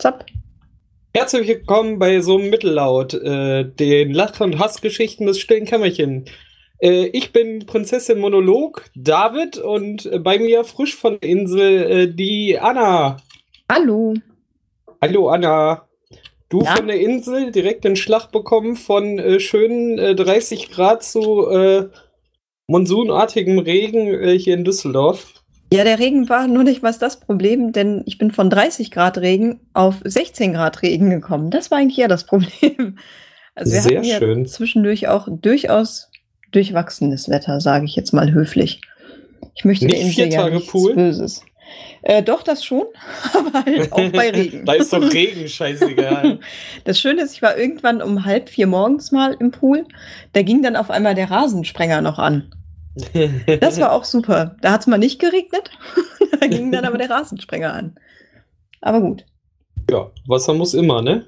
Zapp. Herzlich willkommen bei so einem Mittellaut, äh, den Lach- und Hassgeschichten des stillen Kämmerchen. Äh, ich bin Prinzessin Monolog, David, und äh, bei mir frisch von der Insel äh, die Anna. Hallo. Hallo Anna. Du Ja? von der Insel direkt den Schlag bekommen von äh, schönen äh, 30 Grad zu äh, monsunartigem Regen äh, hier in Düsseldorf. Ja, der Regen war nur nicht was das Problem, denn ich bin von 30 Grad Regen auf 16 Grad Regen gekommen. Das war eigentlich eher das Problem. Also wir Sehr hatten ja schön. zwischendurch auch durchaus durchwachsenes Wetter, sage ich jetzt mal höflich. Ich möchte Nicht der Insel vier ja Tage nichts Pool? Böses. Äh, doch, das schon, aber halt auch bei Regen. da ist doch Regen, scheißegal. Das Schöne ist, ich war irgendwann um halb vier morgens mal im Pool. Da ging dann auf einmal der Rasensprenger noch an. Das war auch super. Da hat es mal nicht geregnet. da ging dann aber der Rasensprenger an. Aber gut. ja, Wasser muss immer, ne?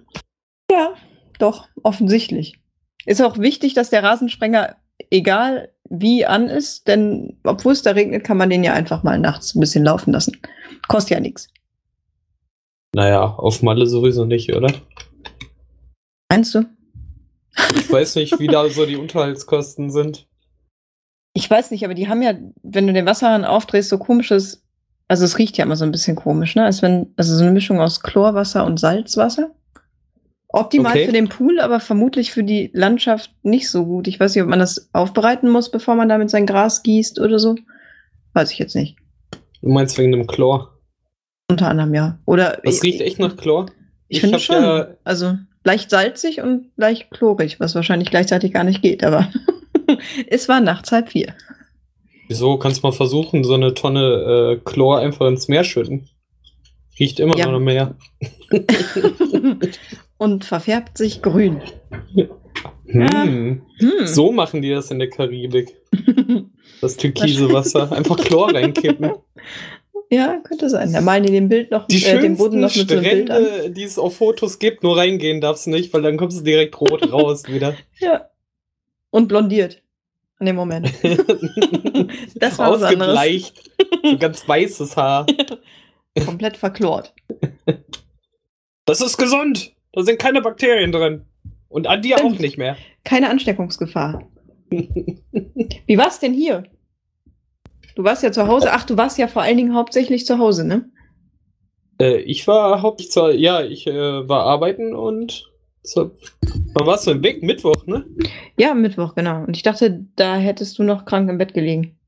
Ja, doch, offensichtlich. Ist auch wichtig, dass der Rasensprenger, egal wie an ist, denn obwohl es da regnet, kann man den ja einfach mal nachts ein bisschen laufen lassen. Kostet ja nichts. Naja, auf Malle sowieso nicht, oder? Meinst du? Ich weiß nicht, wie da so die Unterhaltskosten sind. Ich weiß nicht, aber die haben ja, wenn du den Wasserhahn aufdrehst, so komisches, also es riecht ja immer so ein bisschen komisch, ne? Als wenn, also so eine Mischung aus Chlorwasser und Salzwasser. Optimal Okay. für den Pool, aber vermutlich für die Landschaft nicht so gut. Ich weiß nicht, ob man das aufbereiten muss, bevor man damit sein Gras gießt oder so. Weiß ich jetzt nicht. Du meinst wegen dem Chlor? Unter anderem ja. Oder Das riecht echt nach Chlor. Ich, finde hab schon. ja- also leicht salzig und leicht chlorig, was wahrscheinlich gleichzeitig gar nicht geht, aber es war nachts halb vier. Wieso kannst du mal versuchen, so eine Tonne äh, Chlor einfach ins Meer schütten? Riecht immer Ja. noch Meer. und verfärbt sich grün. Hm. Hm. So machen die das in der Karibik. Das türkise Wasser. Einfach Chlor reinkippen. Ja, könnte sein. Da malen die den Bild noch, Die äh, den Boden noch mit so einem Bild an. Strände, die es auf Fotos gibt, nur reingehen darfst du nicht, weil dann kommst du direkt rot raus wieder. Ja. Und blondiert. In dem Moment. Das war was anderes. So ganz weißes Haar. Komplett verklort. Das ist gesund. Da sind keine Bakterien drin. Und an dir Stimmt. auch nicht mehr. Keine Ansteckungsgefahr. Wie war's denn hier? Du warst ja zu Hause. Ach, du warst ja vor allen Dingen hauptsächlich zu Hause, ne? Äh, ich war hauptsächlich zur, ja, ich äh, war arbeiten und zur, wann warst du denn weg? Mittwoch, ne? Ja, Mittwoch, genau. Und ich dachte, da hättest du noch krank im Bett gelegen.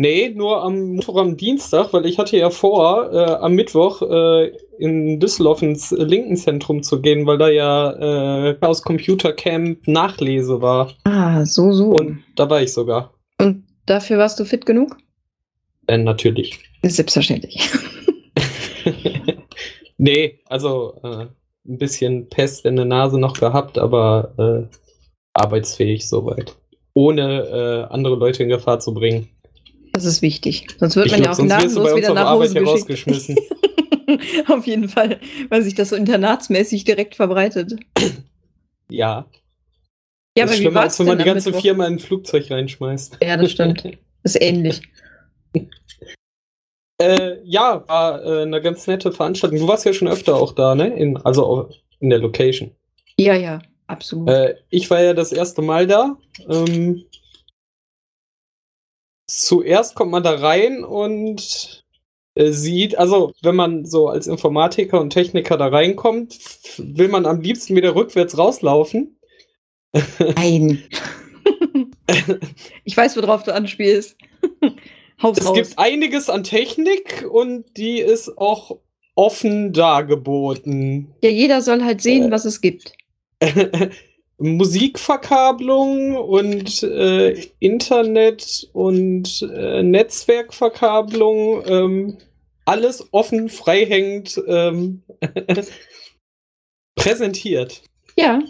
Nee, nur am Mittwoch, am Dienstag, weil ich hatte ja vor, äh, am Mittwoch äh, in Düsseldorf ins Linkenzentrum zu gehen, weil da ja äh, aus Computer Camp Nachlese war. Ah, so, so. Und da war ich sogar. Und dafür warst du fit genug? Äh, natürlich. Selbstverständlich. nee, also äh, ein bisschen Pest in der Nase noch gehabt, aber äh, arbeitsfähig soweit. Ohne äh, andere Leute in Gefahr zu bringen. Das ist wichtig. Sonst wird Ich man ja glaub, auch wirst du gnadenlos wieder nach Arbeit Hause geschickt. herausgeschmissen. Auf jeden Fall, weil sich das so internatsmäßig direkt verbreitet. Ja. Ja, das aber ist wie schlimmer, als wenn man die ganze Mittwoch? Firma in ein Flugzeug reinschmeißt. Ja, das stimmt. Ist ähnlich. Äh, ja, war äh, eine ganz nette Veranstaltung. Du warst ja schon öfter auch da, ne? In, also in der Location. Ja, ja, absolut. Äh, ich war ja das erste Mal da. Ähm, zuerst kommt man da rein und äh, sieht, also wenn man so als Informatiker und Techniker da reinkommt, will man am liebsten wieder rückwärts rauslaufen. Nein. ich weiß, worauf du anspielst. Haus Es raus. gibt einiges an Technik und die ist auch offen dargeboten. ja, jeder soll halt sehen, Äh. was es gibt. Musikverkabelung und äh, Internet und äh, Netzwerkverkabelung, ähm, alles offen, freihängend ähm, präsentiert. Ja,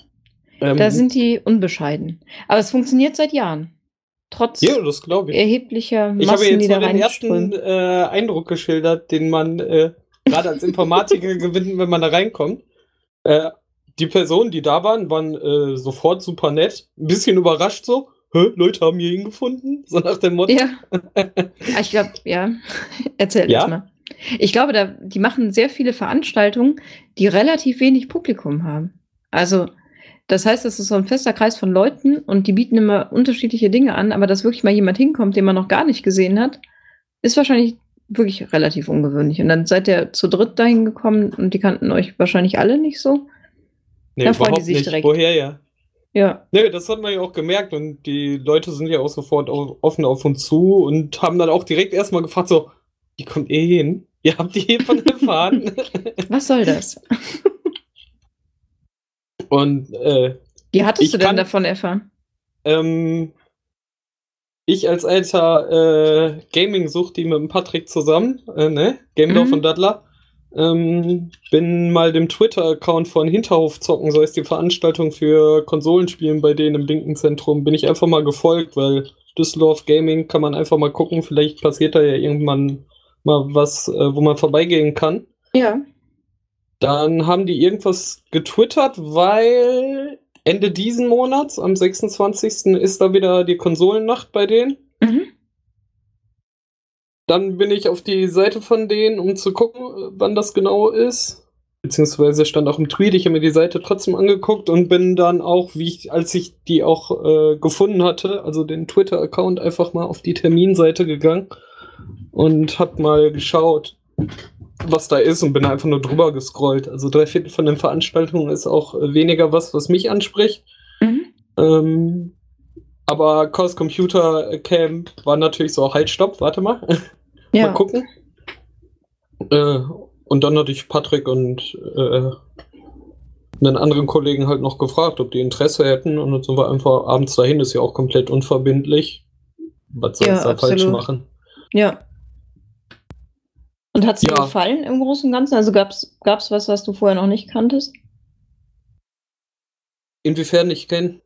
Ähm, da sind die unbescheiden. Aber es funktioniert seit Jahren. Trotz ja, das glaube ich. erheblicher Ich habe Massen, jetzt nur den ersten äh, Eindruck geschildert, den man äh, gerade als Informatiker gewinnt, wenn man da reinkommt. Äh, die Personen, die da waren, waren äh, sofort super nett. Ein bisschen überrascht so. Hä, Leute haben hier hingefunden? So nach dem Motto. Ja. Ah, ich glaube, ja. Erzähl Ja? mal. Ich glaube, da, die machen sehr viele Veranstaltungen, die relativ wenig Publikum haben. Also, das heißt, es ist so ein fester Kreis von Leuten und die bieten immer unterschiedliche Dinge an, aber dass wirklich mal jemand hinkommt, den man noch gar nicht gesehen hat, ist wahrscheinlich wirklich relativ ungewöhnlich. Und dann seid ihr zu dritt dahin gekommen und die kannten euch wahrscheinlich alle nicht so. Nee, Da freuen die sich nicht. direkt. Woher ja? Ja. Nee, das hat man ja auch gemerkt und die Leute sind ja auch sofort offen auf uns zu und haben dann auch direkt erstmal gefragt, so, die kommt eh hin. Ihr habt die hiervon erfahren. Was soll das? und äh, Wie hattest du denn kann- davon erfahren? ähm, ich als alter äh, Gaming-Suchti mit dem Patrick zusammen, äh, ne? Gamedorf Mhm. und Dattler, ähm, bin mal dem Twitter-Account von Hinterhof zocken, so ist die Veranstaltung für Konsolenspielen bei denen im linken Zentrum, bin ich einfach mal gefolgt, weil Düsseldorf Gaming kann man einfach mal gucken, vielleicht passiert da ja irgendwann mal was, äh, wo man vorbeigehen kann. Ja. Dann haben die irgendwas getwittert, weil Ende diesen Monats, am 26. ist da wieder die Konsolennacht bei denen. Mhm. Dann bin ich auf die Seite von denen, um zu gucken, wann das genau ist. Beziehungsweise stand auch im Tweet, ich habe mir die Seite trotzdem angeguckt und bin dann auch, wie ich, als ich die auch äh, gefunden hatte, also den Twitter-Account, einfach mal auf die Terminseite gegangen und hab mal geschaut, was da ist und bin einfach nur drüber gescrollt. Also drei Viertel von den Veranstaltungen ist auch äh, weniger was, was mich anspricht. Mhm. Ähm, aber Chaos Computer Camp war natürlich so, halt, stopp, warte mal. Mal Ja. gucken. Äh, und dann hatte ich Patrick und äh, einen anderen Kollegen halt noch gefragt, ob die Interesse hätten. Und dann sind wir einfach abends dahin, ist ja auch komplett unverbindlich. Was soll Ja, es da falsch absolut. machen? Ja. Und hat es dir Ja. gefallen im Großen und Ganzen? Also gab es was, was du vorher noch nicht kanntest? Inwiefern ich kenne?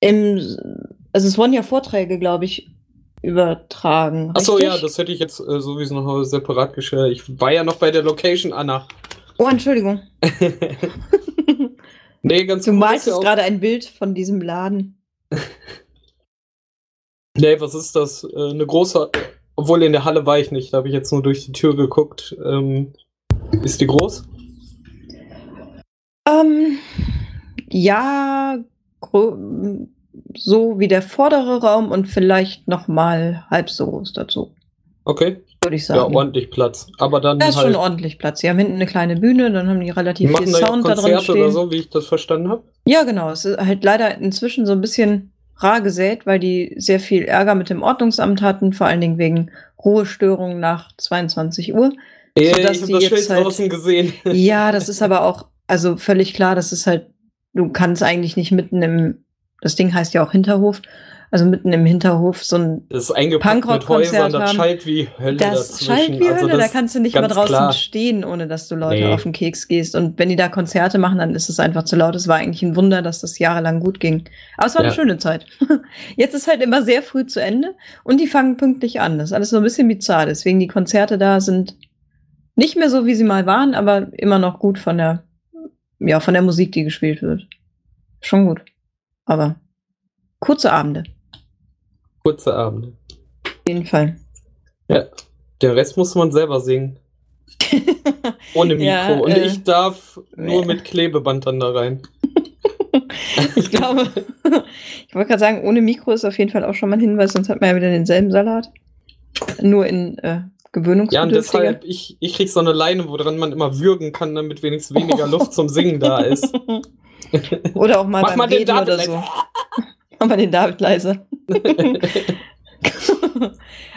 Im, also es wurden ja Vorträge, glaube ich, übertragen. Achso, ja, das hätte ich jetzt äh, sowieso noch separat gestellt. Ich war ja noch bei der Location, Anna. Oh, Entschuldigung. nee, ganz Du cool malst ja jetzt auch- gerade ein Bild von diesem Laden. Nee, was ist das? Äh, eine große. Obwohl in der Halle war ich nicht, da habe ich jetzt nur durch die Tür geguckt. Ähm, ist die groß? Ähm, ja, so wie der vordere Raum und vielleicht noch mal halb so groß dazu, Okay. würde ich Ja, sagen. ordentlich Platz. Aber dann da ist halt. schon ordentlich Platz. Sie haben hinten eine kleine Bühne, dann haben die relativ viel da ja Sound da drin stehen. oder so, wie ich das verstanden habe. Ja, genau. Es ist halt leider inzwischen so ein bisschen rar gesät, weil die sehr viel Ärger mit dem Ordnungsamt hatten, vor allen Dingen wegen Ruhestörungen nach 22 Uhr. Ey, Sodass ich habe die das Schild halt- draußen gesehen. Ja, das ist aber auch, also völlig klar, das ist halt, du kannst eigentlich nicht mitten im, das Ding heißt ja auch Hinterhof, also mitten im Hinterhof so ein, Das ist Punkrock-Konzert Häusern, das haben. schallt wie Hölle das dazwischen. schallt wie Also Hölle, da kannst du nicht mal draußen klar. stehen, ohne dass du Leute Nee. auf den Keks gehst. Und wenn die da Konzerte machen, dann ist es einfach zu laut. Es war eigentlich ein Wunder, dass das jahrelang gut ging. Aber es war eine Ja. schöne Zeit. Jetzt ist halt immer sehr früh zu Ende und die fangen pünktlich an. Das ist alles so ein bisschen bizarr. Deswegen die Konzerte da sind nicht mehr so, wie sie mal waren, aber immer noch gut von der, ja, von der Musik, die gespielt wird. Schon gut. Aber kurze Abende. Kurze Abende. Auf jeden Fall. Ja. Den Rest muss man selber singen. Ohne Mikro. Ja, Und äh, ich darf nur nee. mit Klebeband dann da rein. Ich glaube, ich wollte gerade sagen, ohne Mikro ist auf jeden Fall auch schon mal ein Hinweis, sonst hat man ja wieder denselben Salat. Nur in äh, Ja, und deshalb, ich, ich krieg so eine Leine, woran man immer würgen kann, damit wenigstens weniger Luft zum Singen da ist. Oder auch mal Mach beim mal den Reden David oder so. Mach mal den David leise.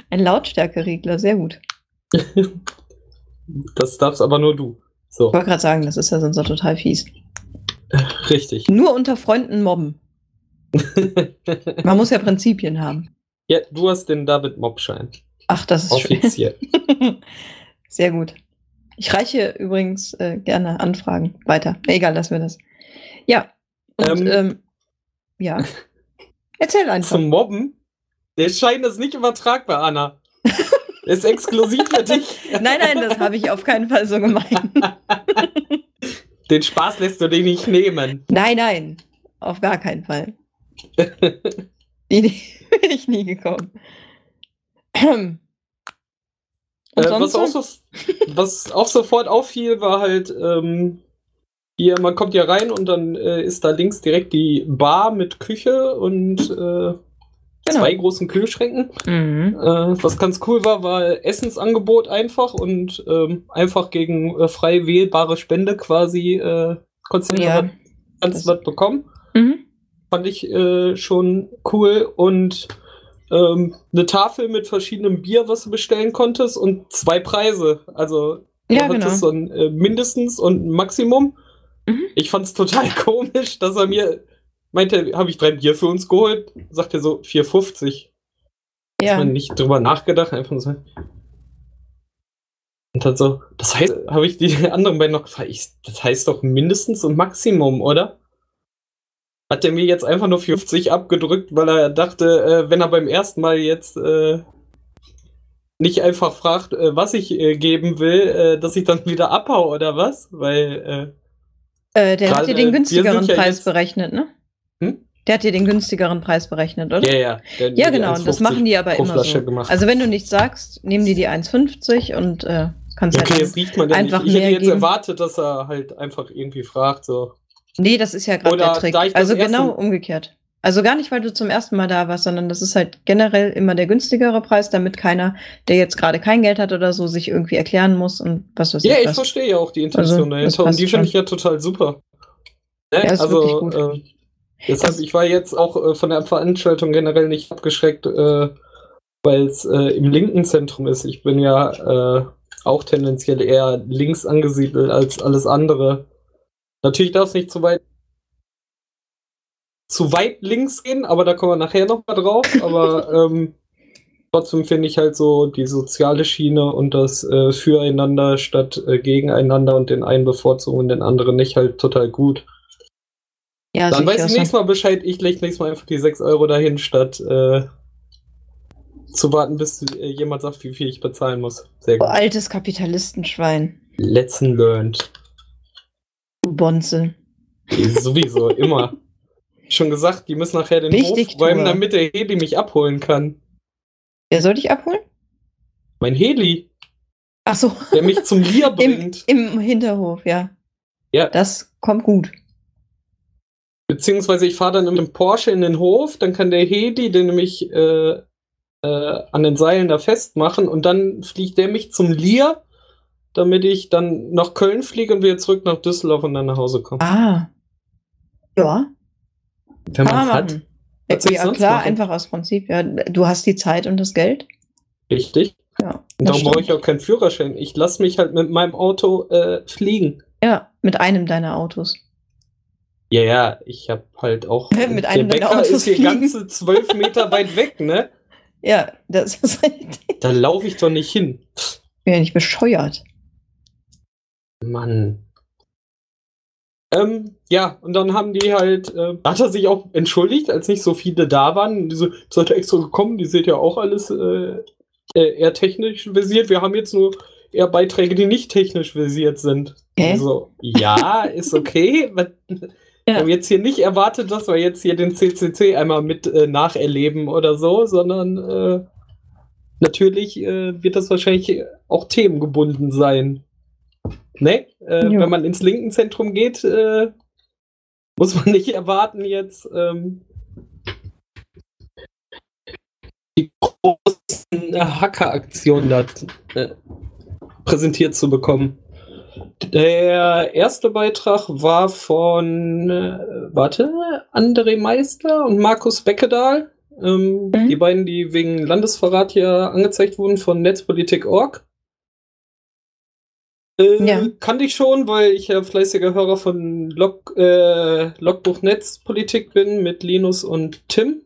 ein Lautstärkeregler, sehr gut. Das darfst aber nur du. So, Ich wollte gerade sagen, das ist ja sonst auch total fies. richtig. Nur unter Freunden mobben. Man muss ja Prinzipien haben. ja, du hast den David Mob-Schein. Ach, das ist schön. Offiziell. Sehr gut. Ich reiche übrigens äh, gerne Anfragen weiter. Egal, lassen wir das. Ja. Und, Ähm, ähm, ja. Erzähl einfach. Zum Mobben? Der Schein ist nicht übertragbar, Anna. Ist exklusiv für dich. Nein, nein, das habe ich auf keinen Fall so gemeint. Den Spaß lässt du dir nicht nehmen. Nein, nein. Auf gar keinen Fall. Die Idee bin ich nie gekommen. Äh, was, auch so, was, auch sofort auffiel, war halt, ähm, hier, man kommt ja rein und dann äh, ist da links direkt die Bar mit Küche und äh, genau. zwei großen Kühlschränken. Mhm. Äh, was ganz cool war, war Essensangebot einfach und ähm, einfach gegen äh, frei wählbare Spende quasi äh, konntest du ja. ganz was bekommen. Mhm. Fand ich äh, schon cool und ähm, eine Tafel mit verschiedenem Bier, was du bestellen konntest und zwei Preise. Also ja, genau. so ein äh, mindestens und ein Maximum. Mhm. Ich fand es total komisch, dass er mir meinte, habe ich drei Bier für uns geholt, sagt er so 4,50. Ja. Hat man nicht drüber nachgedacht, einfach so. Und dann so, das heißt, habe ich die anderen beiden noch gefragt, das heißt doch mindestens und Maximum, oder? Hat er mir jetzt einfach nur 50 abgedrückt, weil er dachte, äh, wenn er beim ersten Mal jetzt äh, nicht einfach fragt, äh, was ich äh, geben will, äh, dass ich dann wieder abhau oder was? Weil äh, der hat dir den günstigeren ja Preis berechnet, ne? Hm? Der hat dir den günstigeren Preis berechnet, oder? Ja, ja. Der, ja, genau. Und das machen die aber immer so. Gemacht. Also wenn du nichts sagst, nehmen die die 1,50 und äh, kannst okay, halt jetzt riecht man einfach nicht. Ich hätte jetzt geben. erwartet, dass er halt einfach irgendwie fragt, so. Nee, das ist ja gerade der Trick. Also genau umgekehrt. Also gar nicht, weil du zum ersten Mal da warst, sondern das ist halt generell immer der günstigere Preis, damit keiner, der jetzt gerade kein Geld hat oder so, sich irgendwie erklären muss und was weiß ich. Ja, ich was. verstehe ja auch die Intention also, dahinter und die finde ich ja total super. Ne? Ja, ist also. Äh, deshalb, ich war jetzt auch äh, von der Veranstaltung generell nicht abgeschreckt, äh, weil es äh, im linken Zentrum ist. Ich bin ja äh, auch tendenziell eher links angesiedelt als alles andere. Natürlich darf es nicht zu weit zu weit links gehen, aber da kommen wir nachher noch mal drauf. Aber ähm, trotzdem finde ich halt so die soziale Schiene und das äh, Füreinander statt äh, Gegeneinander und den einen bevorzugen und den anderen nicht halt total gut. Ja, Dann weiß ich nächstes Mal Bescheid, ich lege nächstes Mal einfach die 6 Euro dahin, statt äh, zu warten, bis äh, jemand sagt, wie viel ich bezahlen muss. Sehr gut. Oh, altes Kapitalistenschwein. Lesson learned. Bonze. Sowieso, immer. Schon gesagt, die müssen nachher den Wichtig, Hof räumen, damit der Heli mich abholen kann. Wer soll dich abholen? Mein Heli. Ach so. Der mich zum Lier bringt. Im, Im, Hinterhof, ja. Ja. Das kommt gut. Beziehungsweise ich fahre dann mit dem Porsche in den Hof, dann kann der Heli den nämlich äh, äh, an den Seilen da festmachen und dann fliegt der mich zum Lier damit ich dann nach Köln fliege und wieder zurück nach Düsseldorf und dann nach Hause komme. Ah. Ja. Wenn man es hat. Ja, ja klar, machen? einfach aus Prinzip. Ja, du hast die Zeit und das Geld. Richtig. Ja, und darum brauche ich auch keinen Führerschein. Ich lasse mich halt mit meinem Auto äh, fliegen. Ja, mit einem deiner Autos. Ja, ja, ich habe halt auch. mit einem der Bäcker ist hier ganze zwölf Meter weit weg, ne? Ja, das ist richtig. Da laufe ich doch nicht hin. Bin ja nicht bescheuert. Mann. Ähm, ja, und dann haben die halt, äh, hat er sich auch entschuldigt, als nicht so viele da waren. Diese sollte extra gekommen, die seht ja auch alles äh, eher technisch versiert. Wir haben jetzt nur eher Beiträge, die nicht technisch versiert sind. Hä? Also, ja, ist okay. Wir ja. haben jetzt hier nicht erwartet, dass wir jetzt hier den CCC einmal mit äh, nacherleben oder so, sondern äh, natürlich äh, wird das wahrscheinlich auch themengebunden sein. Ne? Äh, wenn man ins linken Zentrum geht, äh, muss man nicht erwarten, jetzt ähm, die großen Hacker-Aktionen da äh, präsentiert zu bekommen. Der erste Beitrag war von, äh, warte, André Meister und Markus Beckedahl. Ähm, mhm. Die beiden, die wegen Landesverrat hier angezeigt wurden von Netzpolitik.org. Äh, ja. Kannte ich schon, weil ich ja fleißiger Hörer von Log, äh, Logbuch Netzpolitik bin mit Linus und Tim.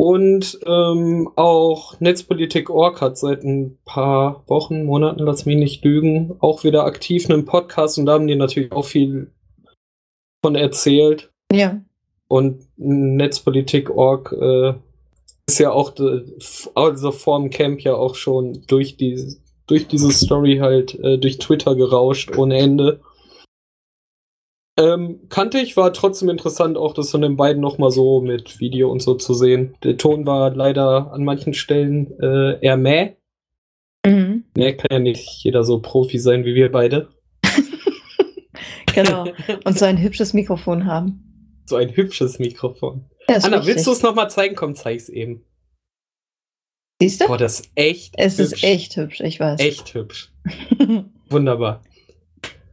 Und ähm, auch Netzpolitik.org hat seit ein paar Wochen, Monaten, lass mich nicht lügen, auch wieder aktiv einen Podcast und da haben die natürlich auch viel von erzählt. Ja. Und Netzpolitik.org äh, ist ja auch, also vorm Camp ja auch schon durch die durch diese Story halt äh, durch Twitter gerauscht ohne Ende. Ähm, kannte ich, war trotzdem interessant, auch das von den beiden nochmal so mit Video und so zu sehen. Der Ton war leider an manchen Stellen äh, eher mäh. Mhm. Nee, kann ja nicht jeder so Profi sein wie wir beide. genau. Und so ein hübsches Mikrofon haben. So ein hübsches Mikrofon. Ja, Anna, richtig. willst du es nochmal zeigen? Komm, zeig's eben. Siehst du? Boah, das ist echt Es hübsch. ist echt hübsch, ich weiß. Echt hübsch. Wunderbar.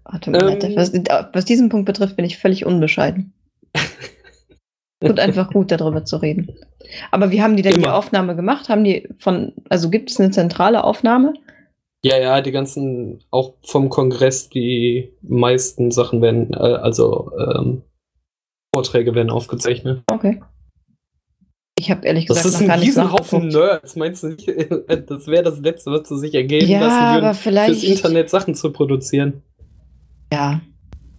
Warte mal, ähm, was, was, diesen Punkt betrifft, bin ich völlig unbescheiden. Tut einfach gut, darüber zu reden. Aber wie haben die denn Immer. die Aufnahme gemacht? Haben die von, also gibt es eine zentrale Aufnahme? Ja, ja, die ganzen, auch vom Kongress, die meisten Sachen werden, äh, also ähm, Vorträge werden aufgezeichnet. Okay. Ich habe ehrlich gesagt das ist noch gar nicht Haufen Nerds. Meinst du nicht, das wäre das Letzte, was sie sich ergeben ja, lassen würden, aber vielleicht... fürs Internet Sachen zu produzieren? Ja.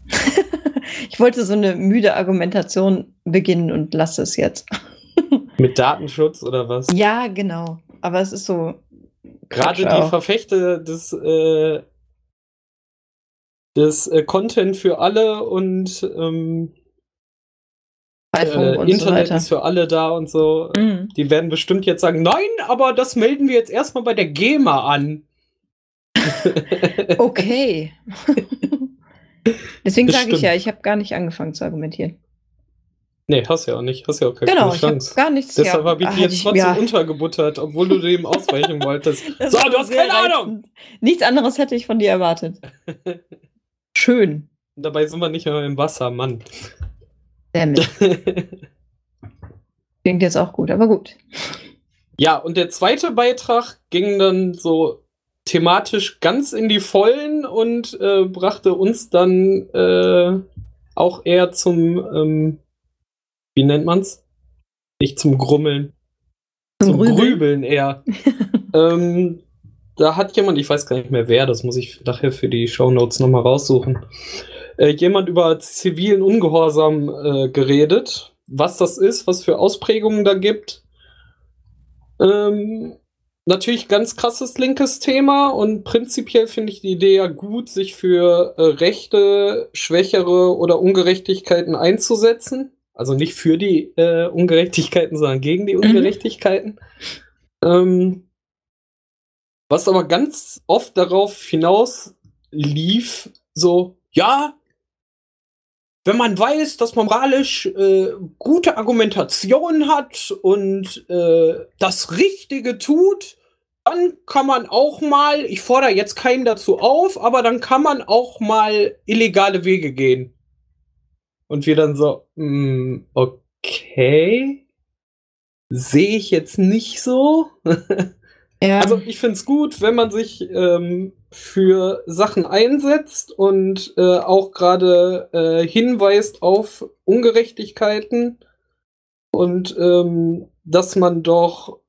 ich wollte so eine müde Argumentation beginnen und lasse es jetzt. Mit Datenschutz oder was? Ja, genau. Aber es ist so. Gerade die auch. Verfechter des, äh, des äh, Content für alle und ähm, äh, Internet so ist für alle da und so. Mhm. Die werden bestimmt jetzt sagen, nein, aber das melden wir jetzt erstmal bei der GEMA an. okay. Deswegen sage ich ja, ich habe gar nicht angefangen zu argumentieren. Nee, hast ja auch nicht. Hast ja auch keine genau, Chance. Ich gar nichts. Deshalb habe ich dich jetzt trotzdem ja. untergebuttert, obwohl du dem ausweichen wolltest. so, du hast keine reizend. Ahnung! Nichts anderes hätte ich von dir erwartet. Schön. Dabei sind wir nicht mehr im Wasser, Mann. Damit. Klingt jetzt auch gut, aber gut. Ja, und der zweite Beitrag ging dann so thematisch ganz in die Vollen und äh, brachte uns dann äh, auch eher zum, ähm, wie nennt man's? Nicht zum Grummeln. Zum, zum Grübeln. Grübeln eher. ähm, da hat jemand, ich weiß gar nicht mehr wer, das muss ich nachher für die Shownotes nochmal raussuchen, äh, jemand über zivilen Ungehorsam äh, geredet, was das ist, was für Ausprägungen da gibt. Ähm, natürlich ganz krasses linkes Thema und prinzipiell finde ich die Idee ja gut, sich für äh, Rechte, Schwächere oder Ungerechtigkeiten einzusetzen. Also nicht für die äh, Ungerechtigkeiten, sondern gegen die mhm. Ungerechtigkeiten. Mhm. Ähm, was aber ganz oft darauf hinaus lief, so, ja, wenn man weiß, dass man moralisch äh, gute Argumentation hat und äh, das Richtige tut, dann kann man auch mal, ich fordere jetzt keinen dazu auf, aber dann kann man auch mal illegale Wege gehen. Und wir dann so, mh, hm, okay, sehe ich jetzt nicht so. Ja. Also ich finde es gut, wenn man sich ähm, für Sachen einsetzt und äh, auch gerade äh, hinweist auf Ungerechtigkeiten und ähm, dass man doch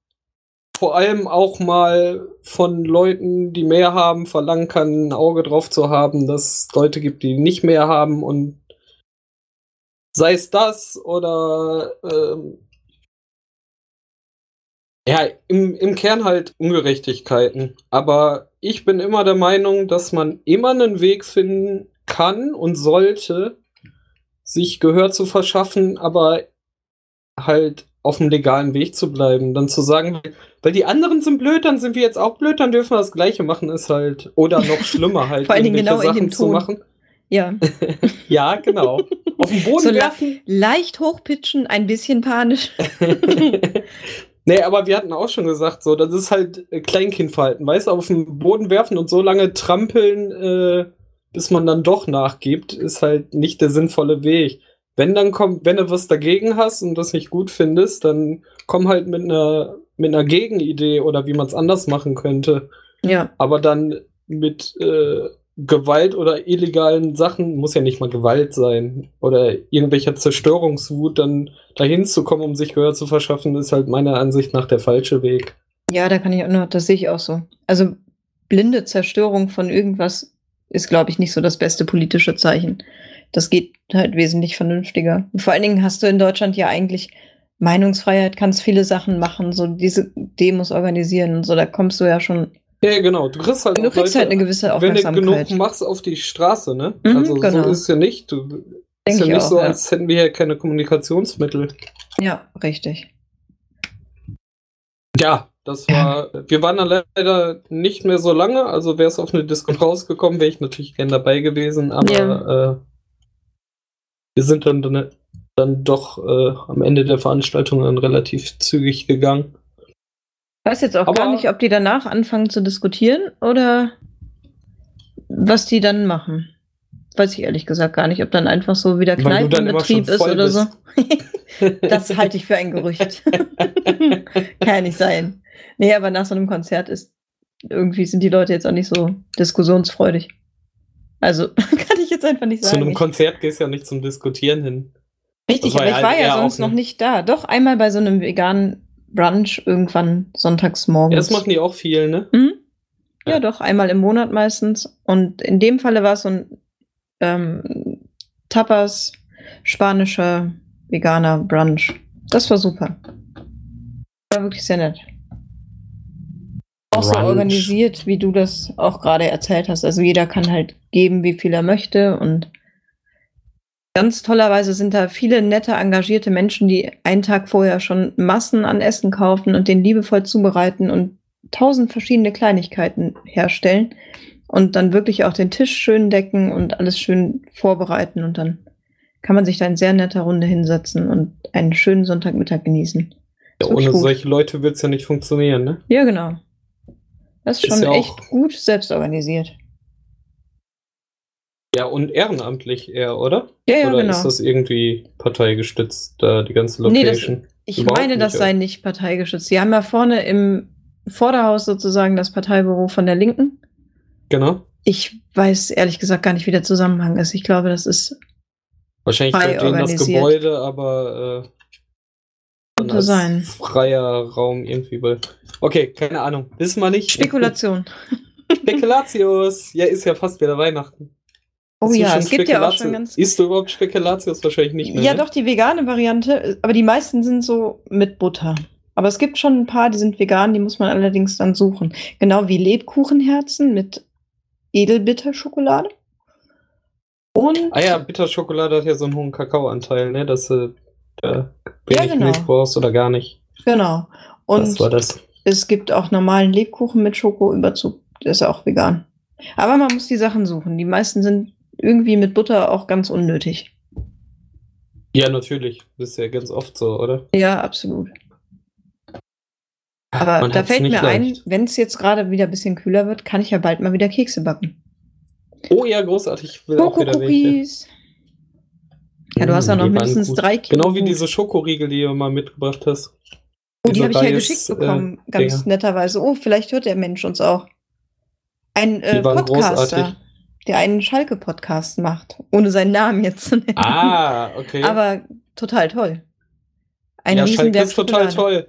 vor allem auch mal von Leuten, die mehr haben, verlangen kann, ein Auge drauf zu haben, dass es Leute gibt, die nicht mehr haben und sei es das oder ähm, ja, im, im Kern halt Ungerechtigkeiten. Aber ich bin immer der Meinung, dass man immer einen Weg finden kann und sollte, sich Gehör zu verschaffen, aber halt auf dem legalen Weg zu bleiben. Dann zu sagen, weil die anderen sind blöd, dann sind wir jetzt auch blöd, dann dürfen wir das Gleiche machen, ist halt, oder noch schlimmer halt, Vor allen Dingen genau Sachen in dem Ton. zu machen. Ja. ja, genau. Auf dem Boden so werfen. Leicht hochpitchen, ein bisschen panisch. Nee, aber wir hatten auch schon gesagt, so, das ist halt äh, Kleinkindverhalten, weißt du, auf den Boden werfen und so lange trampeln, äh, bis man dann doch nachgibt, ist halt nicht der sinnvolle Weg. Wenn dann kommt, wenn du was dagegen hast und das nicht gut findest, dann komm halt mit einer mit einer Gegenidee oder wie man es anders machen könnte. Ja. Aber dann mit äh, Gewalt oder illegalen Sachen, muss ja nicht mal Gewalt sein, oder irgendwelcher Zerstörungswut, dann dahin zu kommen, um sich Gehör zu verschaffen, ist halt meiner Ansicht nach der falsche Weg. Ja, da kann ich auch noch, das sehe ich auch so. Also blinde Zerstörung von irgendwas ist, glaube ich, nicht so das beste politische Zeichen. Das geht halt wesentlich vernünftiger. vor allen Dingen hast du in Deutschland ja eigentlich Meinungsfreiheit, kannst viele Sachen machen, so diese Demos organisieren und so, da kommst du ja schon ja, genau. Du kriegst halt, du kriegst Leute, halt eine gewisse Aufmerksamkeit. Wenn du genug machst auf die Straße, ne? Mhm, also genau. so ist ja nicht. Du Denk ist ja nicht auch, so, ja. als hätten wir ja keine Kommunikationsmittel. Ja, richtig. Ja, das war. Wir waren dann leider nicht mehr so lange. Also wäre es auf eine Disco rausgekommen, wäre ich natürlich gern dabei gewesen. Aber ja. äh, wir sind dann, dann, dann doch äh, am Ende der Veranstaltung dann relativ zügig gegangen. Ich weiß jetzt auch aber, gar nicht, ob die danach anfangen zu diskutieren oder was die dann machen. Weiß ich ehrlich gesagt gar nicht, ob dann einfach so wieder Kneipenbetrieb ist oder bist. so. das halte ich für ein Gerücht. Kann ja nicht sein. Nee, aber nach so einem Konzert ist irgendwie sind die Leute jetzt auch nicht so diskussionsfreudig. Also kann ich jetzt einfach nicht sagen. Zu einem Konzert gehst du ja nicht zum Diskutieren hin. Richtig, aber ich war ja sonst noch nicht da. Doch einmal bei so einem veganen Brunch irgendwann sonntags morgens. Ja, das machen die auch viel, ne? Mhm. Ja, ja, doch, einmal im Monat meistens. Und in dem Falle war es so ein ähm, Tapas, spanischer, veganer Brunch. Das war super. War wirklich sehr nett. Auch Brunch. so organisiert, wie du das auch gerade erzählt hast. Also jeder kann halt geben, wie viel er möchte. Und ganz tollerweise sind da viele nette, engagierte Menschen, die einen Tag vorher schon Massen an Essen kaufen und den liebevoll zubereiten und tausend verschiedene Kleinigkeiten herstellen und dann wirklich auch den Tisch schön decken und alles schön vorbereiten und dann kann man sich da in sehr netter Runde hinsetzen und einen schönen Sonntagmittag genießen. Ja, ohne gut. solche Leute wird es ja nicht funktionieren, ne? Ja, genau. Das ist, ist schon ja echt gut selbst organisiert. Ja, und ehrenamtlich eher, oder? Ja, ja, oder genau. ist das irgendwie parteigestützt, da die ganze Location? Nee, das, ich Überhaupt meine, das sei nicht parteigeschützt. Sie haben ja vorne im Vorderhaus sozusagen das Parteibüro von der Linken. Genau. Ich weiß ehrlich gesagt gar nicht, wie der Zusammenhang ist. Ich glaube, das ist. Wahrscheinlich gehört denen das Gebäude, aber äh, Könnte sein. freier Raum irgendwie. Weil, okay, keine Ahnung. Wissen wir nicht. Spekulation. Spekulatius. Ja, ist ja fast wieder Weihnachten. Oh ja, es gibt ja auch schon ganz. Isst du überhaupt Spekulatius? Wahrscheinlich nicht mehr. Ja, ne? doch, die vegane Variante, aber die meisten sind so mit Butter. Aber es gibt schon ein paar, die sind vegan, die muss man allerdings dann suchen. Genau wie Lebkuchenherzen mit Edelbitterschokolade. Und ah ja, Bitterschokolade hat ja so einen hohen Kakaoanteil, ne? Dass du äh, wenig ja, genau. Milch brauchst oder gar nicht. Genau. Und das war das. es gibt auch normalen Lebkuchen mit Schokoüberzug. Der ist auch vegan. Aber man muss die Sachen suchen. Die meisten sind irgendwie mit Butter auch ganz unnötig. Ja, natürlich. Das ist ja ganz oft so, oder? Ja, absolut. Aber Man da fällt mir leicht. ein, wenn es jetzt gerade wieder ein bisschen kühler wird, kann ich ja bald mal wieder Kekse backen. Oh ja, großartig. Ich will auch wieder welche. Ja, du hast ja noch mindestens drei Kilo. Genau wie diese Schokoriegel, die du mal mitgebracht hast. Oh, die habe ich ja geschickt bekommen, äh, ganz Dinger. netterweise. Oh, vielleicht hört der Mensch uns auch. Ein äh, Podcaster, großartig. Der einen Schalke-Podcast macht, ohne seinen Namen jetzt zu nennen. Ah, okay. Aber total toll. Ein ja, Schalke ist total toll.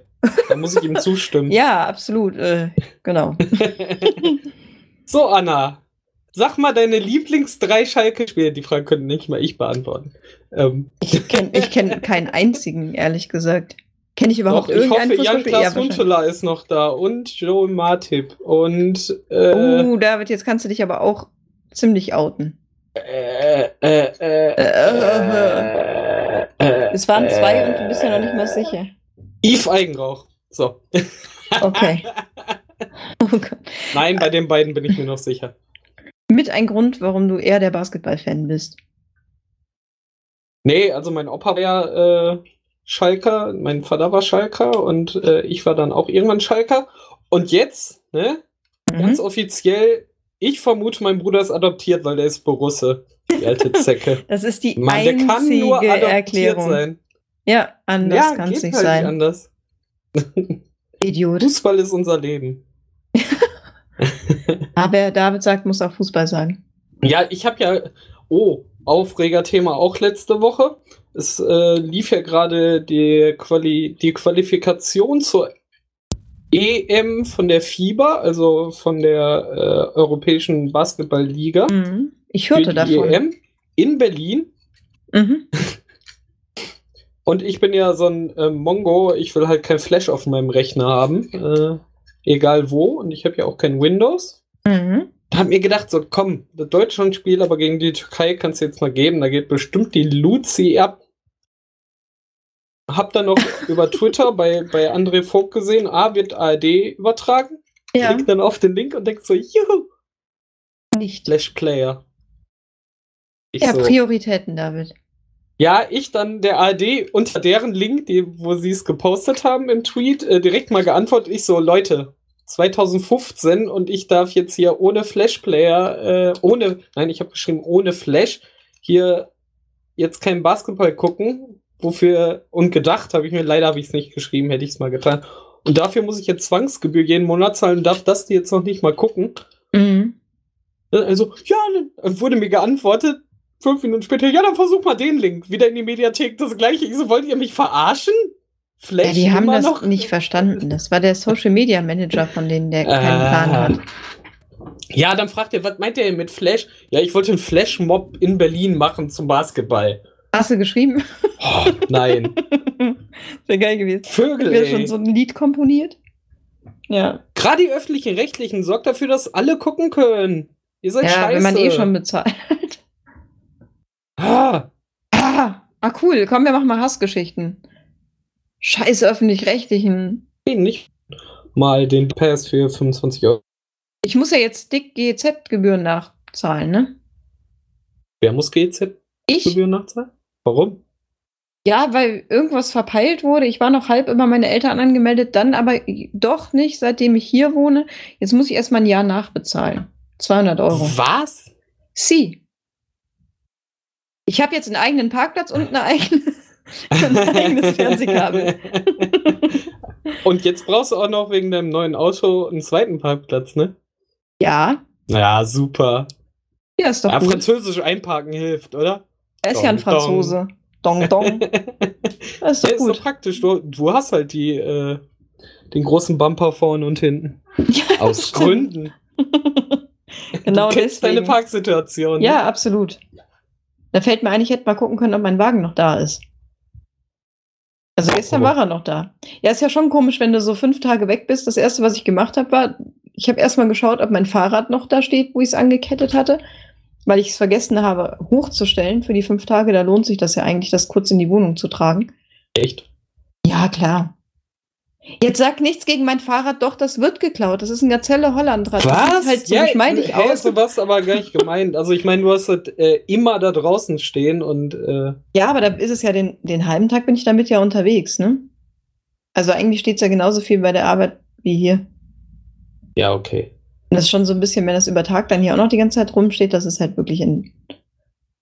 Da muss ich ihm zustimmen. ja, absolut. Äh, genau. so, Anna. Sag mal deine Lieblings drei Schalke-Spiele. Die Frage könnte nicht mal ich beantworten. Ähm. Ich kenne ich kenn keinen einzigen, ehrlich gesagt. Kenne ich überhaupt Doch, irgendeinen Ich hoffe, Jan-Klaas Huntelaar ist noch da und Joel Martip und äh, Oh, David, jetzt kannst du dich aber auch ziemlich outen. Äh, äh, äh, äh, äh, es waren zwei und du bist ja noch nicht mal sicher. Yves Eigenrauch. So. Okay. Oh Nein, bei den beiden bin ich mir noch sicher. Mit ein Grund, warum du eher der Basketball-Fan bist. Nee, also mein Opa war äh, Schalker, mein Vater war Schalker und äh, ich war dann auch irgendwann Schalker. Und jetzt, ne, mhm. ganz offiziell, ich vermute, mein Bruder ist adoptiert, weil der ist Borusse. Die alte Zecke. das ist die Mann, einzige der kann nur adoptiert Erklärung. sein. Ja, anders ja, kann es nicht halt sein. Nicht anders. Idiot. Fußball ist unser Leben. Aber David sagt, muss auch Fußball sein. Ja, ich habe ja, oh, Aufregerthema auch letzte Woche. Es äh, lief ja gerade die, Quali die Qualifikation zur EM von der FIBA, also von der äh, Europäischen Basketballliga. Mhm. Ich hörte davon. EM in Berlin. Mhm. Und ich bin ja so ein äh, Mongo, ich will halt kein Flash auf meinem Rechner haben, äh, egal wo. Und ich habe ja auch kein Windows. Mhm. Da hab mir gedacht, so komm, das Deutschland-Spiel, aber gegen die Türkei kannst du jetzt mal geben. Da geht bestimmt die Luzi ab. Hab dann noch über Twitter bei, bei André Vogt gesehen, A, wird ARD übertragen. Ja. Klick dann auf den Link und denk so, juhu. Nicht. Flash Player. Ich ja, so, Prioritäten, David. Ja, ich dann der ARD unter deren Link, die, wo sie es gepostet haben im Tweet, äh, direkt mal geantwortet. Ich so, Leute, 2015 und ich darf jetzt hier ohne Flash-Player, äh, ohne, nein, ich habe geschrieben ohne Flash, hier jetzt kein Basketball gucken. Wofür und gedacht habe ich mir, leider habe ich es nicht geschrieben, hätte ich es mal getan. Und dafür muss ich jetzt Zwangsgebühr jeden Monat zahlen darf das die jetzt noch nicht mal gucken. Mhm. Also, ja, dann wurde mir geantwortet, fünf Minuten später, ja, dann versuch mal den Link. Wieder in die Mediathek, das gleiche. Ich so, wollt ihr mich verarschen? Flash ja, die haben das noch? nicht verstanden. Das war der Social Media Manager von denen, der keinen äh, Plan hat. Ja, dann fragt er, was meint ihr mit Flash? Ja, ich wollte einen Flash-Mob in Berlin machen zum Basketball. Hast du geschrieben? Oh, nein. Wäre geil gewesen. Vögel. Wäre schon so ein Lied komponiert. Ja. Gerade die öffentlichen Rechtlichen sorgt dafür, dass alle gucken können. Ihr seid ja, scheiße. wenn man eh schon bezahlt. Ah. Ah. ah, cool. Komm, wir machen mal Hassgeschichten. Scheiße öffentlich-rechtlichen. Nicht mal den Pass für 25 Euro. Ich muss ja jetzt dick GEZ-Gebühren nachzahlen, ne? Wer muss GEZ-Gebühren nachzahlen? Warum? Ja, weil irgendwas verpeilt wurde. Ich war noch halb über meine Eltern angemeldet, dann aber doch nicht, seitdem ich hier wohne. Jetzt muss ich erstmal ein Jahr nachbezahlen. 200 Euro. Was? Sie. Ich habe jetzt einen eigenen Parkplatz und eine eigene, ein eigenes Fernsehkabel. und jetzt brauchst du auch noch wegen deinem neuen Auto einen zweiten Parkplatz, ne? Ja. Ja, super. Ja, ist doch ja, gut. Französisch einparken hilft, oder? Er ist dong, ja ein Franzose. Dong, dong. Das ist doch, ja, gut. ist doch praktisch. Du, du hast halt die, äh, den großen Bumper vorne und hinten. Ja, Aus stimmt. Gründen. genau du kennst deswegen. deine Parksituation. Ja, ne? absolut. Da fällt mir ein, ich hätte mal gucken können, ob mein Wagen noch da ist. Also gestern oh. war er noch da. Ja, ist ja schon komisch, wenn du so fünf Tage weg bist. Das erste, was ich gemacht habe, war, ich habe erstmal geschaut, ob mein Fahrrad noch da steht, wo ich es angekettet hatte, weil ich es vergessen habe, hochzustellen für die fünf Tage. Da lohnt sich das ja eigentlich, das kurz in die Wohnung zu tragen. Echt? Ja, klar. Jetzt sag nichts gegen mein Fahrrad, doch, das wird geklaut. Das ist ein Gazelle Hollandrad. Was? halt so ja, geschmeidig hey, aus. was aber gar nicht gemeint. Also ich meine, du hast halt, äh, immer da draußen stehen und äh Ja, aber da ist es ja den, den halben Tag bin ich damit ja unterwegs, ne? Also eigentlich steht es ja genauso viel bei der Arbeit wie hier. Ja, okay. Und das ist schon so ein bisschen, wenn das über Tag dann hier auch noch die ganze Zeit rumsteht, das ist halt wirklich ein.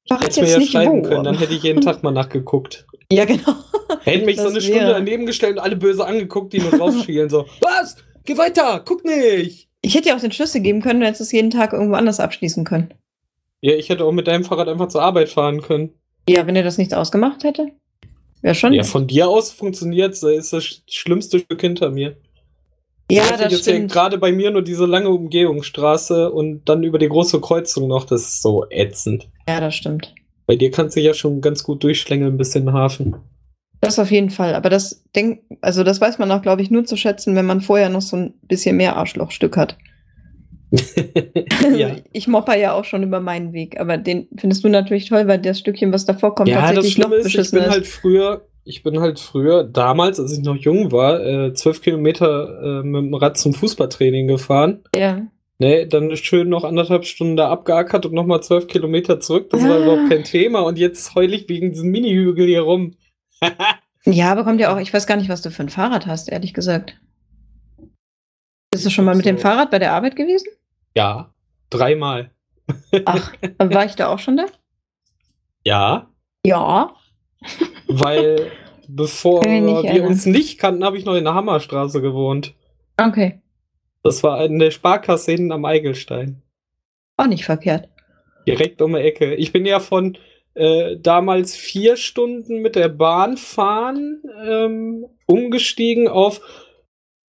Ich hätte mir ja schreiben wo, können, dann hätte ich jeden Tag mal nachgeguckt. Ja, genau. Hätten mich das so eine Stunde daneben gestellt und alle böse angeguckt, die nur draufschielen. so, was? Geh weiter, guck nicht. Ich hätte ja auch den Schlüssel geben können, du hättest es jeden Tag irgendwo anders abschließen können. Ja, ich hätte auch mit deinem Fahrrad einfach zur Arbeit fahren können. Ja, wenn er das nicht ausgemacht hätte. Wäre schon. Ja, von dir aus funktioniert es, ist das schlimmste Stück hinter mir. Ja, das, das stimmt. gerade bei mir nur diese lange Umgehungsstraße und dann über die große Kreuzung noch, das ist so ätzend. Ja, das stimmt. Bei dir kannst du ja schon ganz gut durchschlängeln bis in den Hafen. Das auf jeden Fall. Aber das denk, also das weiß man auch, glaube ich, nur zu schätzen, wenn man vorher noch so ein bisschen mehr Arschlochstück hat. ja. Ich mopper ja auch schon über meinen Weg, aber den findest du natürlich toll, weil das Stückchen, was davor kommt, ja, tatsächlich das noch ist, ich bin ist. halt früher, ich bin halt früher, damals, als ich noch jung war, äh, zwölf Kilometer äh, mit dem Rad zum Fußballtraining gefahren. Ja. Ne, dann schön noch anderthalb Stunden da abgeackert und nochmal zwölf Kilometer zurück. Das ah. war überhaupt kein Thema. Und jetzt heul ich wegen diesem Mini-Hügel hier rum ja, aber kommt ja auch, ich weiß gar nicht, was du für ein Fahrrad hast, ehrlich gesagt. Bist du schon mal mit dem Fahrrad bei der Arbeit gewesen? Ja, dreimal. Ach, war ich da auch schon da? Ja. Ja. Weil bevor wir erinnern. uns nicht kannten, habe ich noch in der Hammerstraße gewohnt. Okay. Das war in der Sparkasse hinten am Eigelstein. Auch nicht verkehrt. Direkt um die Ecke. Ich bin ja von äh, damals vier Stunden mit der Bahn fahren, ähm, umgestiegen auf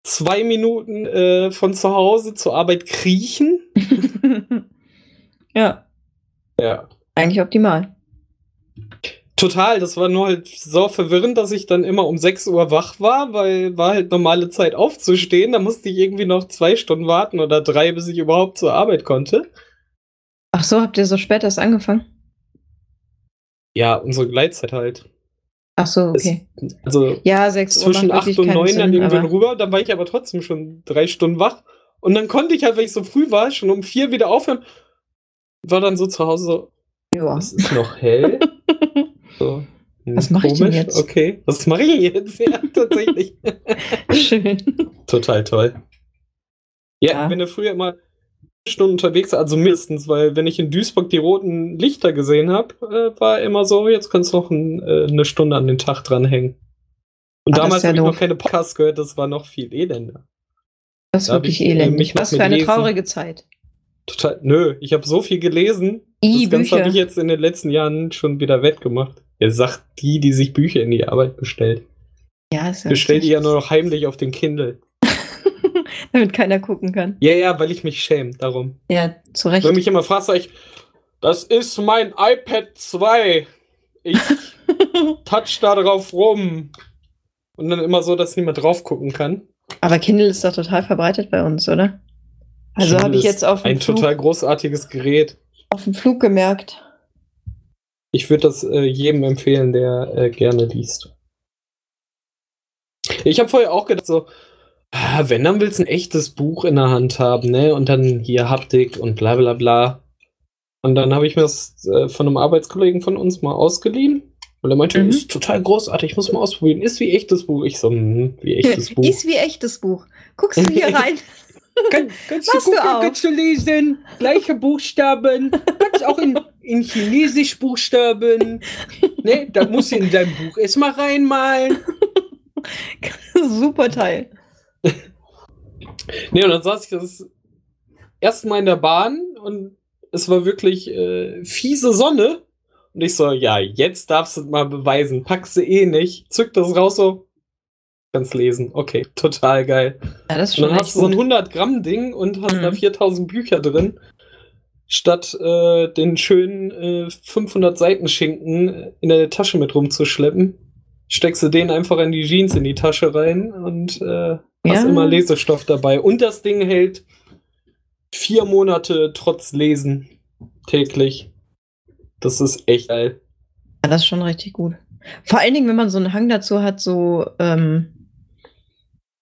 zwei Minuten äh, von zu Hause zur Arbeit kriechen. ja. Ja. Eigentlich optimal. Total, das war nur halt so verwirrend, dass ich dann immer um 6 Uhr wach war, weil war halt normale Zeit aufzustehen. Da musste ich irgendwie noch zwei Stunden warten oder drei, bis ich überhaupt zur Arbeit konnte. Ach so, habt ihr so spät erst angefangen? Ja, unsere Gleitzeit halt. Ach so, okay. Es, also ja, 6 Uhr zwischen 8 und 9 dann irgendwann rüber, dann war ich aber trotzdem schon drei Stunden wach. Und dann konnte ich halt, weil ich so früh war, schon um vier wieder aufhören. War dann so zu Hause so, ja. es ist noch hell. so. Hm, was mache ich denn jetzt? Okay, was mache ich jetzt? Ja, tatsächlich. Schön. Total toll. Ja, ja, wenn du früher immer Stunden unterwegs also mindestens, weil wenn ich in Duisburg die roten Lichter gesehen habe, äh, war immer so, jetzt kannst du noch ein, äh, eine Stunde an den Tag dranhängen. Und ah, damals ja habe ich noch keine Podcasts gehört, das war noch viel elender. Das ist da wirklich ich, äh, elendig. Was für eine lesen. traurige Zeit. Total, nö, ich habe so viel gelesen. I, das Ganze habe ich jetzt in den letzten Jahren schon wieder wettgemacht. Er sagt die, die sich Bücher in die Arbeit bestellt. Ja, ist ja Bestellt die ja nur noch heimlich auf den Kindle. Damit keiner gucken kann. Ja, ja, weil ich mich schäme, darum. Ja, zu Recht. Wenn mich immer fragst, sag ich, das ist mein iPad 2. Ich touch da drauf rum. Und dann immer so, dass niemand drauf gucken kann. Aber Kindle ist doch total verbreitet bei uns, oder? Also habe ich jetzt auf dem ein Flug, total großartiges Gerät. Auf dem Flug gemerkt. Ich würde das äh, jedem empfehlen, der äh, gerne liest. Ich habe vorher auch gedacht, so, ah, wenn, dann willst du ein echtes Buch in der Hand haben, ne? Und dann hier Haptik und bla bla bla. Und dann habe ich mir das äh, von einem Arbeitskollegen von uns mal ausgeliehen. Und er meinte, mhm. ist total großartig, ich muss mal ausprobieren. Ist wie echtes Buch. Ich so, hm, wie echtes Buch. ist wie echtes Buch. Guckst du hier rein? Kann, kannst du gucken, du kannst du lesen, gleiche Buchstaben, kannst auch in, in Chinesisch Buchstaben. Ne, da musst du in dein Buch erstmal reinmalen. Super Teil. ne, und dann saß ich das erste Mal in der Bahn und es war wirklich äh, fiese Sonne. Und ich so, ja, jetzt darfst du mal beweisen. Packst du eh nicht. Zück das raus so kannst lesen. Okay, total geil. Ja, das ist schon und dann hast du so ein 100 Gramm Ding und hast mhm. da 4000 Bücher drin. Statt äh, den schönen äh, 500 Seiten Schinken in der Tasche mit rumzuschleppen, steckst du den einfach in die Jeans in die Tasche rein und äh, hast ja. immer Lesestoff dabei. Und das Ding hält vier Monate trotz Lesen täglich. Das ist echt geil. Ja, das ist schon richtig gut. Vor allen Dingen, wenn man so einen Hang dazu hat, so ähm,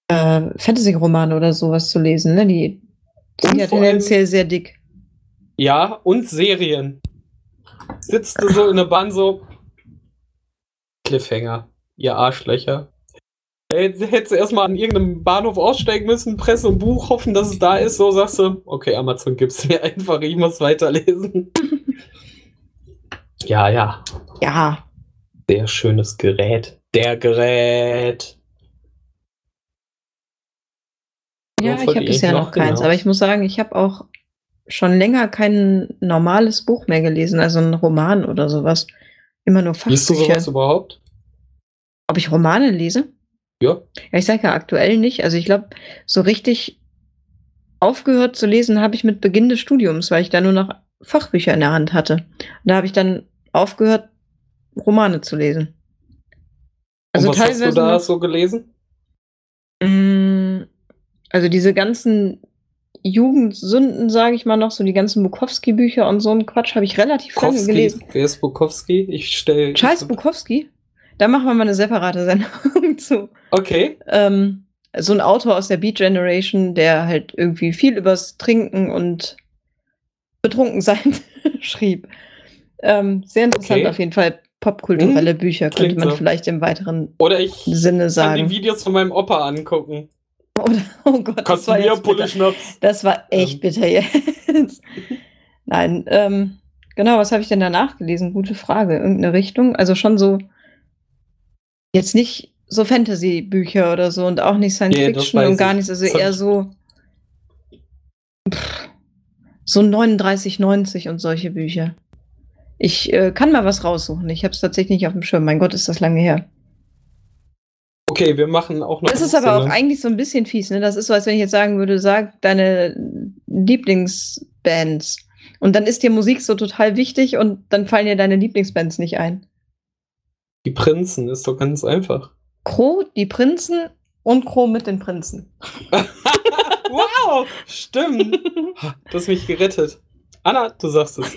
äh, Fantasy-Romane oder sowas zu lesen. Ne? Die sind ja tendenziell sehr dick. Ja, und Serien. Sitzt du so in der Bahn so. Cliffhanger, ihr Arschlöcher. Jetzt hättest du erstmal an irgendeinem Bahnhof aussteigen müssen, Presse und Buch, hoffen, dass es da ist. So sagst du, okay, Amazon gibt's mir einfach, ich muss weiterlesen. ja, ja. Ja. Sehr schönes Gerät. Der Gerät. Ja, ich habe bisher noch keins, genau. aber ich muss sagen, ich habe auch schon länger kein normales Buch mehr gelesen, also ein Roman oder sowas. Immer nur Fachbücher. Liest du sowas überhaupt? Ob ich Romane lese? Ja. Ja, ich sage ja aktuell nicht. Also ich glaube, so richtig aufgehört zu lesen habe ich mit Beginn des Studiums, weil ich da nur noch Fachbücher in der Hand hatte. Und da habe ich dann aufgehört, Romane zu lesen. Also Und was teilweise hast du da so gelesen? Mm, also diese ganzen Jugendsünden, sage ich mal noch, so die ganzen Bukowski-Bücher und so ein Quatsch habe ich relativ Bukowski. lange gelesen. Wer ist Bukowski? Ich stelle. Scheiß Bukowski? Da machen wir mal eine separate Sendung zu. Okay. Ähm, so ein Autor aus der Beat Generation, der halt irgendwie viel übers Trinken und betrunken sein schrieb. Ähm, sehr interessant okay. auf jeden Fall. Popkulturelle hm, Bücher könnte man so. vielleicht im weiteren Oder ich Sinne sagen. kann die Videos von meinem Opa angucken. Oder, oh Gott, das war, jetzt das war echt ähm. bitter jetzt. Nein, ähm, genau, was habe ich denn danach gelesen? Gute Frage. Irgendeine Richtung? Also schon so, jetzt nicht so Fantasy-Bücher oder so und auch nicht Science yeah, Fiction und gar nichts, also eher so pff, so 39,90 und solche Bücher. Ich äh, kann mal was raussuchen. Ich habe es tatsächlich nicht auf dem Schirm. Mein Gott, ist das lange her. Okay, wir machen auch noch. Das ist aber auch eigentlich so ein bisschen fies, ne? Das ist so, als wenn ich jetzt sagen würde, sag deine Lieblingsbands. Und dann ist dir Musik so total wichtig und dann fallen dir deine Lieblingsbands nicht ein. Die Prinzen ist doch ganz einfach. Crow, die Prinzen und Crow mit den Prinzen. wow, stimmt. Du hast mich gerettet. Anna, du sagst es.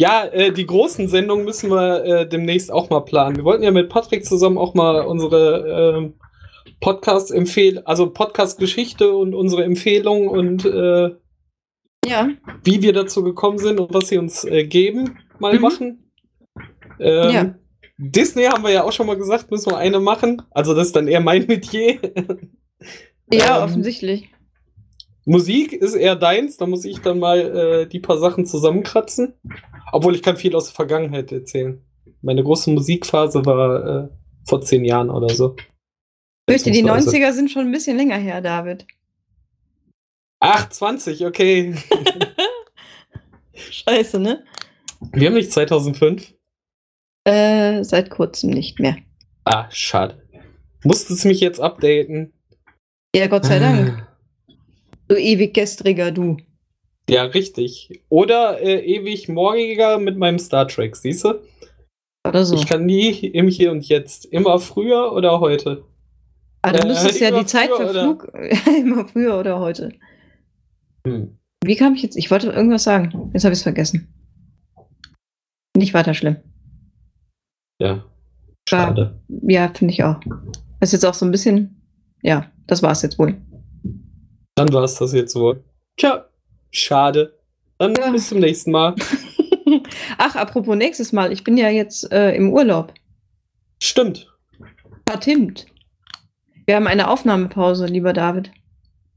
Ja, äh, die großen Sendungen müssen wir äh, demnächst auch mal planen. Wir wollten ja mit Patrick zusammen auch mal unsere äh, Podcast empfehlen, also Podcast-Geschichte und unsere Empfehlungen und äh, ja. wie wir dazu gekommen sind und was sie uns äh, geben, mal mhm. machen. Ähm, ja. Disney haben wir ja auch schon mal gesagt, müssen wir eine machen. Also das ist dann eher mein Metier. ja, ähm, offensichtlich. Musik ist eher deins, da muss ich dann mal äh, die paar Sachen zusammenkratzen. Obwohl ich kann viel aus der Vergangenheit erzählen. Meine große Musikphase war äh, vor zehn Jahren oder so. Fürchte, die 90er sind schon ein bisschen länger her, David. Ach, 20, okay. Scheiße, ne? Wir haben nicht 2005. Äh, seit kurzem nicht mehr. Ah, schade. Musstest mich jetzt updaten? Ja, Gott sei Dank. Du ewig gestriger, du. Ja, richtig. Oder äh, ewig morgiger mit meinem Star Trek, siehst du? Oder so. Ich kann nie im Hier und Jetzt. Immer früher oder heute? Ah, du müsstest äh, ja die Zeit für Flug immer früher oder heute. Hm. Wie kam ich jetzt? Ich wollte irgendwas sagen. Jetzt habe ich es vergessen. Nicht weiter schlimm. Ja. Schade. War, ja, finde ich auch. Das ist jetzt auch so ein bisschen. Ja, das war es jetzt wohl. Dann war es das jetzt wohl. Tja, schade. Dann ja. bis zum nächsten Mal. Ach, apropos nächstes Mal. Ich bin ja jetzt äh, im Urlaub. Stimmt. Vertimmt. Wir haben eine Aufnahmepause, lieber David.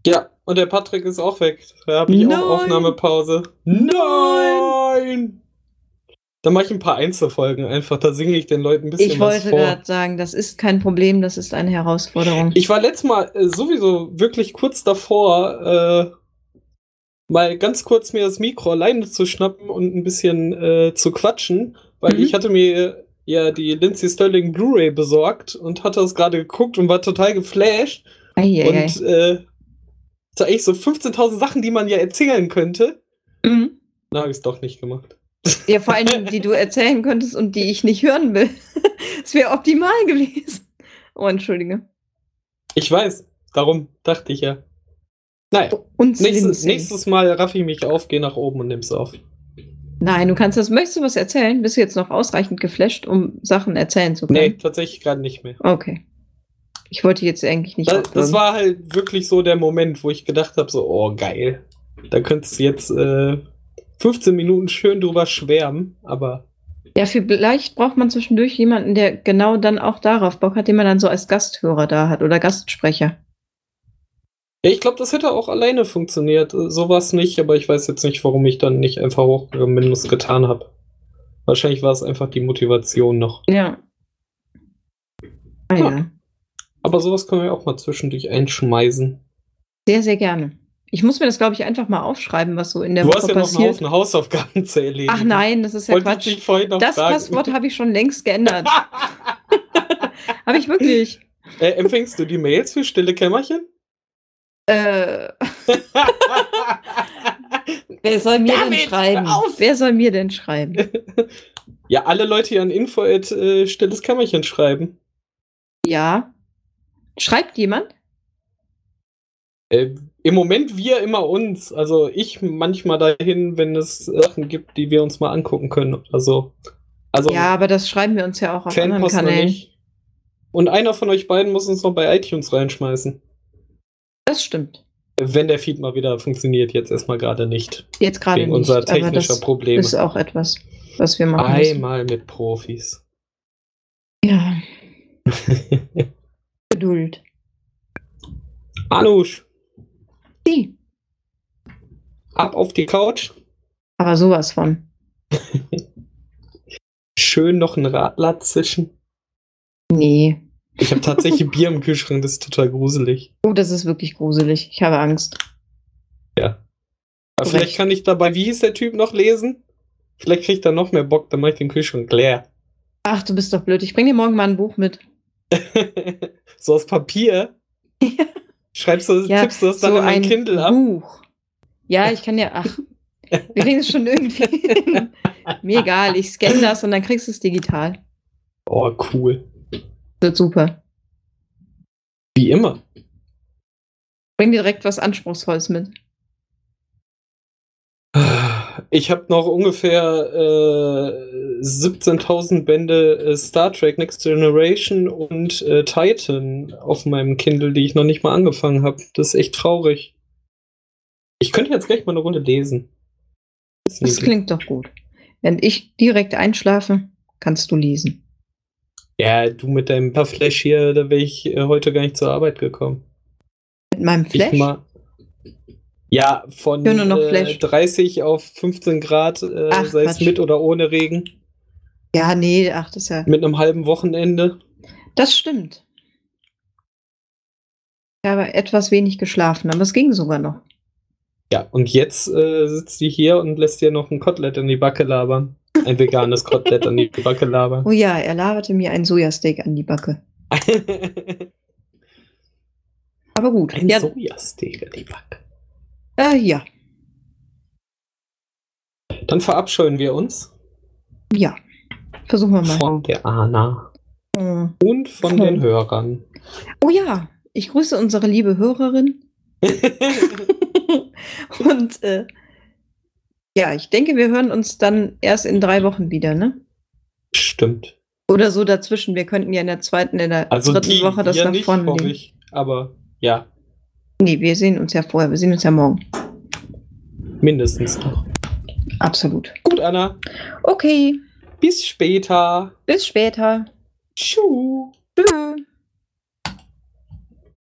Ja, und der Patrick ist auch weg. Da habe ich Nein. auch Aufnahmepause. Nein! Dann mache ich ein paar Einzelfolgen einfach. Da singe ich den Leuten ein bisschen ich was vor. Ich wollte gerade sagen, das ist kein Problem, das ist eine Herausforderung. Ich war letztes Mal äh, sowieso wirklich kurz davor, äh, mal ganz kurz mir das Mikro alleine zu schnappen und ein bisschen äh, zu quatschen, weil mhm. ich hatte mir ja die Lindsay Sterling Blu-ray besorgt und hatte das gerade geguckt und war total geflasht. Eieiei. Und äh, so eigentlich so 15.000 Sachen, die man ja erzählen könnte. Mhm. Na, habe ich es doch nicht gemacht. Ja, vor allem, die du erzählen könntest und die ich nicht hören will. Das wäre optimal gewesen. Oh, entschuldige. Ich weiß, darum dachte ich ja. Naja, und nächstes, nächstes Mal raff ich mich auf, geh nach oben und nimm's auf. Nein, du kannst das. Möchtest du was erzählen? Bist du jetzt noch ausreichend geflasht, um Sachen erzählen zu können? Nee, tatsächlich gerade nicht mehr. Okay. Ich wollte jetzt eigentlich nicht. Das, das, war halt wirklich so der Moment, wo ich gedacht habe: so, oh, geil. Da könntest du jetzt äh, 15 Minuten schön drüber schwärmen, aber. Ja, vielleicht braucht man zwischendurch jemanden, der genau dann auch darauf Bock hat, den man dann so als Gasthörer da hat oder Gastsprecher. Ja, ich glaube, das hätte auch alleine funktioniert. Sowas nicht, aber ich weiß jetzt nicht, warum ich dann nicht einfach hochgegangen bin und es getan habe. Wahrscheinlich war es einfach die Motivation noch. Ja. Ah, ja. ja. Aber sowas können wir auch mal zwischendurch einschmeißen. Sehr, sehr gerne. Ich muss mir das, glaube ich, einfach mal aufschreiben, was so in der du Woche passiert. Du hast ja noch einen Haufen Hausaufgaben zu erledigen. Ach nein, das ist ja Wollte Quatsch. Ich das fragen. Passwort habe ich schon längst geändert. habe ich wirklich. Äh, empfängst du die Mails für stille Kämmerchen? Äh. Wer soll mir Damit, denn schreiben? Wer soll mir denn schreiben? Ja, alle Leute hier an info at äh, stilles Kämmerchen schreiben. Ja. Schreibt jemand? Äh, Im Moment wir immer uns. Also ich manchmal dahin, wenn es Sachen gibt, die wir uns mal angucken können. Also, also ja, aber das schreiben wir uns ja auch auf anderen Kanälen. Und einer von euch beiden muss uns noch bei iTunes reinschmeißen. Das stimmt. Wenn der Feed mal wieder funktioniert, jetzt erstmal gerade nicht. Jetzt gerade nicht. unser technischer Probleme. Das ist auch etwas, was wir machen. Einmal müssen. mit Profis. Ja. Geduld. Anusch. Die. Ab auf die Couch. Aber sowas von. Schön noch ein Radler zischen. Nee. Ich habe tatsächlich Bier im Kühlschrank, das ist total gruselig. Oh, das ist wirklich gruselig. Ich habe Angst. Ja. Aber vielleicht kann ich dabei, wie hieß der Typ noch lesen? Vielleicht kriegt er noch mehr Bock, dann mache ich den Kühlschrank leer. Ach, du bist doch blöd. Ich bring dir morgen mal ein Buch mit. so aus Papier? Ja. Schreibst du, ja, tippst du das dann so in ein Kindle ab? Buch. Ja, ich kann ja, ach, wir kriegen es schon irgendwie. Mir egal, ich scanne das und dann kriegst du es digital. Oh, cool. Wird super. Wie immer. Bring dir direkt was Anspruchsvolles mit. Ich habe noch ungefähr äh, 17.000 Bände äh, Star Trek Next Generation und äh, Titan auf meinem Kindle, die ich noch nicht mal angefangen habe. Das ist echt traurig. Ich könnte jetzt gleich mal eine Runde lesen. Das, das klingt doch gut. Wenn ich direkt einschlafe, kannst du lesen. Ja, du mit deinem paar Flash hier, da wäre ich äh, heute gar nicht zur Arbeit gekommen. Mit meinem Flash? ja, von äh, 30 auf 15 Grad, äh, ach, sei es mit oder ohne Regen. Ja, nee, ach, das ist ja. Mit einem halben Wochenende. Das stimmt. Ich habe etwas wenig geschlafen, aber es ging sogar noch. Ja, und jetzt äh, sitzt sie hier und lässt dir noch ein Kotelett in die Backe labern. Ein veganes Kotelett an die Backe labern. Oh ja, er laberte mir ein Sojasteak an die Backe. Aber gut. Ein ja. Sojasteak an die Backe. Äh, ja. Dann verabscheuen wir uns. Ja. Versuchen wir mal. Von der Anna. Mhm. Und von, von den Hörern. Oh ja, ich grüße unsere liebe Hörerin. Und äh, ja, ich denke, wir hören uns dann erst in drei Wochen wieder, ne? Stimmt. Oder so dazwischen. Wir könnten ja in der zweiten, in der also dritten die, Woche das ja nach nicht, vorne legen. Ich, aber ja. Nee, wir sehen uns ja vorher. Wir sehen uns ja morgen. Mindestens noch. Absolut. Gut, Anna. Okay. Bis später. Bis später. Tschüss. Tschüss.